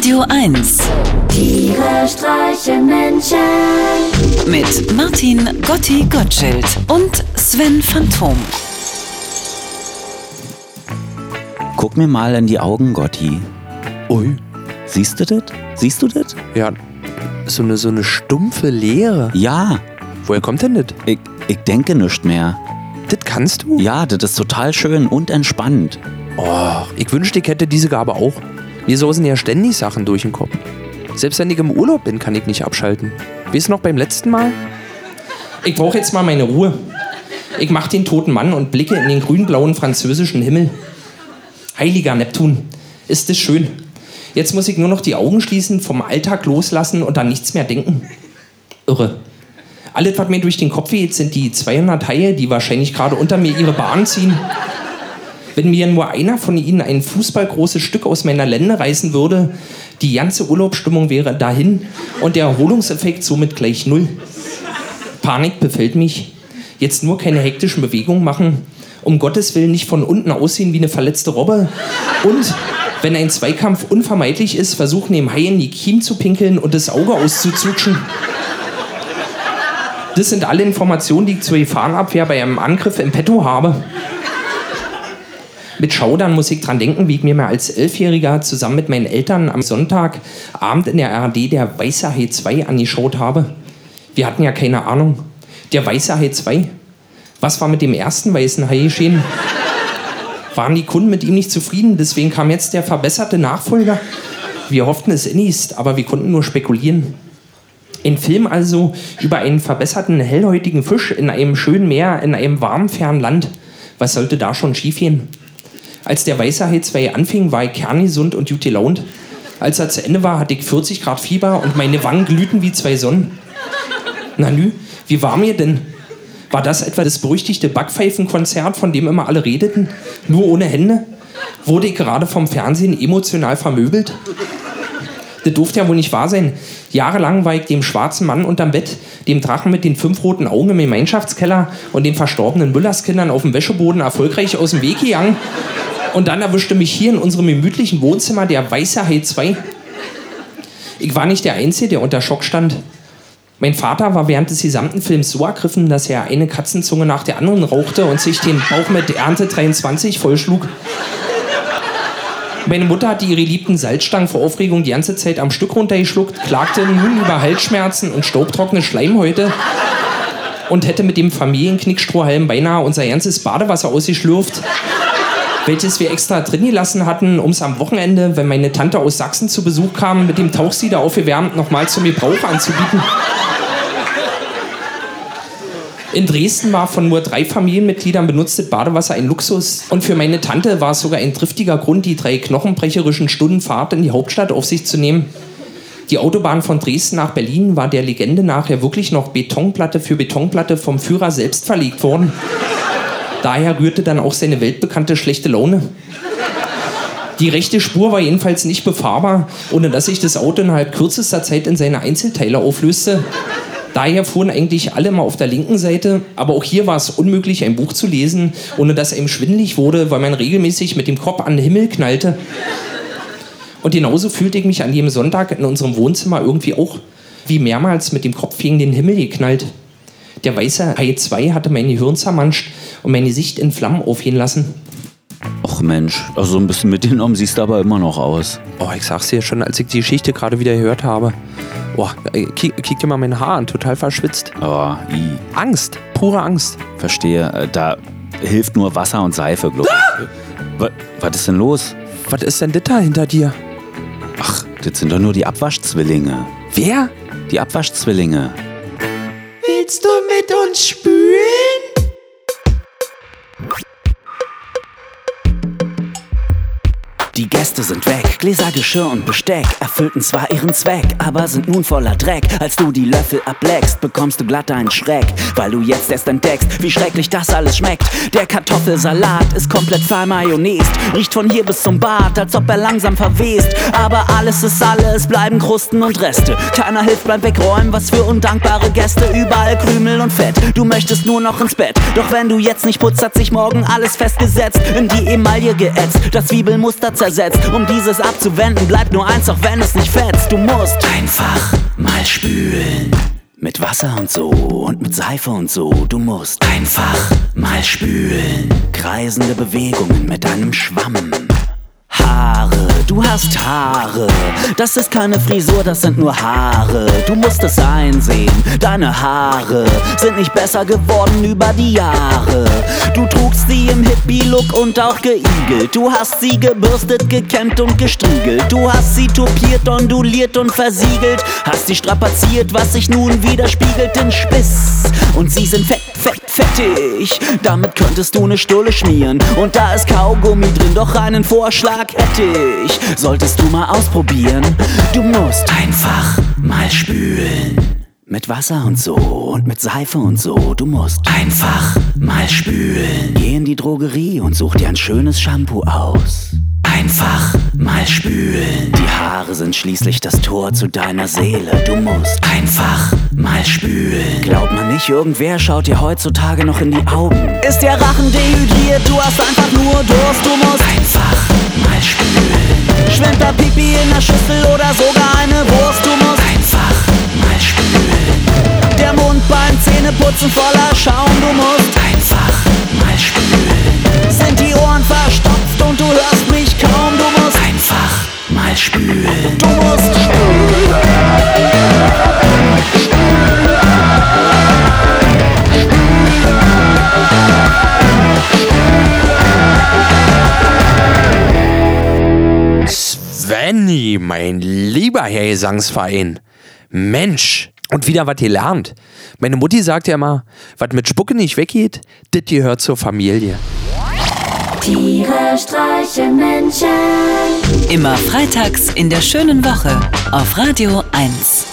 Radio 1 Tiere streichen Menschen. mit Martin Gotti Gottschild und Sven Phantom. Guck mir mal in die Augen, Gotti. Ui, Siehst du das? Siehst du das? ja, so eine, so eine stumpfe Leere. Ja, Woher kommt denn das? ich, ich denke nicht mehr. Das kannst du? Ja, das ist total schön und entspannt. Oh, ich wünschte, ich hätte diese Gabe auch. Mir sausen ja ständig Sachen durch den Kopf. Selbst wenn ich im Urlaub bin, kann ich nicht abschalten. Weißt du noch beim letzten Mal? Ich brauche jetzt mal meine Ruhe. Ich mache den toten Mann und blicke in den grün-blauen französischen Himmel. Heiliger Neptun, ist es schön. Jetzt muss ich nur noch die Augen schließen, vom Alltag loslassen und an nichts mehr denken. Irre. Alles, was mir durch den Kopf geht, sind die 200 Haie, die wahrscheinlich gerade unter mir ihre Bahn ziehen. Wenn mir nur einer von ihnen ein fußballgroßes Stück aus meiner Lende reißen würde, die ganze Urlaubsstimmung wäre dahin und der Erholungseffekt somit gleich null. Panik befällt mich. Jetzt nur keine hektischen Bewegungen machen. Um Gottes Willen nicht von unten aussehen wie eine verletzte Robbe. Und wenn ein Zweikampf unvermeidlich ist, versuchen dem Hai in die Kiem zu pinkeln und das Auge auszuzutschen. Das sind alle Informationen, die ich zur Gefahrenabwehr bei einem Angriff im Petto habe. Mit Schaudern muss ich dran denken, wie ich mir mal als Elfjähriger zusammen mit meinen Eltern am Sonntagabend in der ARD der Weiße Hai 2 angeschaut habe. Wir hatten ja keine Ahnung. Der Weiße Hai 2. Was war mit dem ersten weißen Hai geschehen? Waren die Kunden mit ihm nicht zufrieden? Deswegen kam jetzt der verbesserte Nachfolger. Wir hofften es innigst, aber wir konnten nur spekulieren. Ein Film also über einen verbesserten hellhäutigen Fisch in einem schönen Meer, in einem warmen, fernen Land. Was sollte da schon schiefgehen? Als der Weiße Hai 2 anfing, war ich kerngesund und gut gelaunt. Als er zu Ende war, hatte ich 40 Grad Fieber und meine Wangen glühten wie zwei Sonnen. Na nü, wie war mir denn? War das etwa das berüchtigte Backpfeifenkonzert, von dem immer alle redeten? Nur ohne Hände? Wurde ich gerade vom Fernsehen emotional vermöbelt? Das durfte ja wohl nicht wahr sein. Jahrelang war ich dem schwarzen Mann unterm Bett, dem Drachen mit den fünf roten Augen im Gemeinschaftskeller und den verstorbenen Müllerskindern auf dem Wäscheboden erfolgreich aus dem Weg gegangen. Und dann erwischte mich hier in unserem gemütlichen Wohnzimmer der weiße Hai 2. Ich war nicht der Einzige, der unter Schock stand. Mein Vater war während des gesamten Films so ergriffen, dass er eine Katzenzunge nach der anderen rauchte und sich den Bauch mit Ernte 23 vollschlug. Meine Mutter hatte ihre liebten Salzstangen vor Aufregung die ganze Zeit am Stück runtergeschluckt, klagte nun über Halsschmerzen und staubtrockene Schleimhäute und hätte mit dem Familienknickstrohhalm beinahe unser ganzes Badewasser ausgeschlürft, welches wir extra drin gelassen hatten, um es am Wochenende, wenn meine Tante aus Sachsen zu Besuch kam, mit dem Tauchsieder aufgewärmt nochmal zum Gebrauch anzubieten. In Dresden war von nur drei Familienmitgliedern benutztes Badewasser ein Luxus. Und für meine Tante war es sogar ein triftiger Grund, die drei knochenbrecherischen Stunden Fahrt in die Hauptstadt auf sich zu nehmen. Die Autobahn von Dresden nach Berlin war der Legende nach ja wirklich noch Betonplatte für Betonplatte vom Führer selbst verlegt worden. Daher rührte dann auch seine weltbekannte schlechte Laune. Die rechte Spur war jedenfalls nicht befahrbar, ohne dass sich das Auto innerhalb kürzester Zeit in seine Einzelteile auflöste. Daher fuhren eigentlich alle mal auf der linken Seite, aber auch hier war es unmöglich, ein Buch zu lesen, ohne dass einem schwindelig wurde, weil man regelmäßig mit dem Kopf an den Himmel knallte. Und genauso fühlte ich mich an jedem Sonntag in unserem Wohnzimmer irgendwie auch wie mehrmals mit dem Kopf gegen den Himmel geknallt. Der weiße Hai 2 hatte mein Gehirn zermanscht und meine Sicht in Flammen aufgehen lassen. Och Mensch, also so ein bisschen mitgenommen siehst du aber immer noch aus. Oh, ich sag's dir schon, als ich die Geschichte gerade wieder gehört habe. Boah, ey, kick, kick dir mal mein Haar an, total verschwitzt. Oh, i, Angst, pure Angst. verstehe. Äh, Da hilft nur Wasser und Seife, glaube ich. Was, was ist denn los? Was ist denn das da hinter dir? Ach, das sind doch nur die Abwaschzwillinge. Wer? Die Abwaschzwillinge. Willst du mit uns spülen? Die Gäste sind weg, Gläser, Geschirr und Besteck erfüllten zwar ihren Zweck, aber sind nun voller Dreck. Als du die Löffel ableckst, bekommst du glatt einen Schreck, weil du jetzt erst entdeckst, wie schrecklich das alles schmeckt. Der Kartoffelsalat ist komplett vermayonnaised, riecht von hier bis zum Bad, als ob er langsam verwest. Aber alles ist alles, bleiben Krusten und Reste. Keiner hilft beim Wegräumen, was für undankbare Gäste. Überall Krümel und Fett, du möchtest nur noch ins Bett. Doch wenn du jetzt nicht putzt, hat sich morgen alles festgesetzt, in die Emaille geätzt. Das Zwiebelmuster zersetzt. Um dieses abzuwenden, bleibt nur eins, auch wenn es nicht fetzt. Du musst einfach mal spülen. Mit Wasser und so und mit Seife und so. Du musst einfach mal spülen. Kreisende Bewegungen mit deinem Schwamm. Haare, du hast Haare. Das ist keine Frisur, das sind nur Haare. Du musst es einsehen, deine Haare sind nicht besser geworden über die Jahre. Du trugst sie im Hippie-Look und auch geigelt. Du hast sie gebürstet, gekämmt und gestriegelt. Du hast sie topiert, onduliert und versiegelt. Hast sie strapaziert, was sich nun widerspiegelt in Spiss. Und sie sind fett, fett, fettig. Damit könntest du ne Stulle schmieren. Und da ist Kaugummi drin, doch einen Vorschlag hätte ich. Solltest du mal ausprobieren. Du musst einfach mal spülen. Mit Wasser und so und mit Seife und so. Du musst einfach mal spülen. Geh in die Drogerie und such dir ein schönes Shampoo aus. Einfach mal spülen. Die Haare sind schließlich das Tor zu deiner Seele. Du musst einfach mal spülen. Glaubt man nicht, irgendwer schaut dir heutzutage noch in die Augen. Ist der Rachen dehydriert, du hast einfach nur Durst. Du musst einfach mal spülen. Schwimmt da Pipi in der Schüssel oder sogar eine Wurst. Du musst einfach mal spülen. Der Mund beim Zähneputzen voller Schaum. Du musst einfach spülen. Du musst spülen. Svenny, mein lieber Herr Gesangsverein. Mensch. Und wieder was gelernt. Meine Mutti sagt ja immer, was mit Spucke nicht weggeht, das gehört zur Familie. Tiere streichen Menschen. Immer freitags in der schönen Woche auf Radio 1.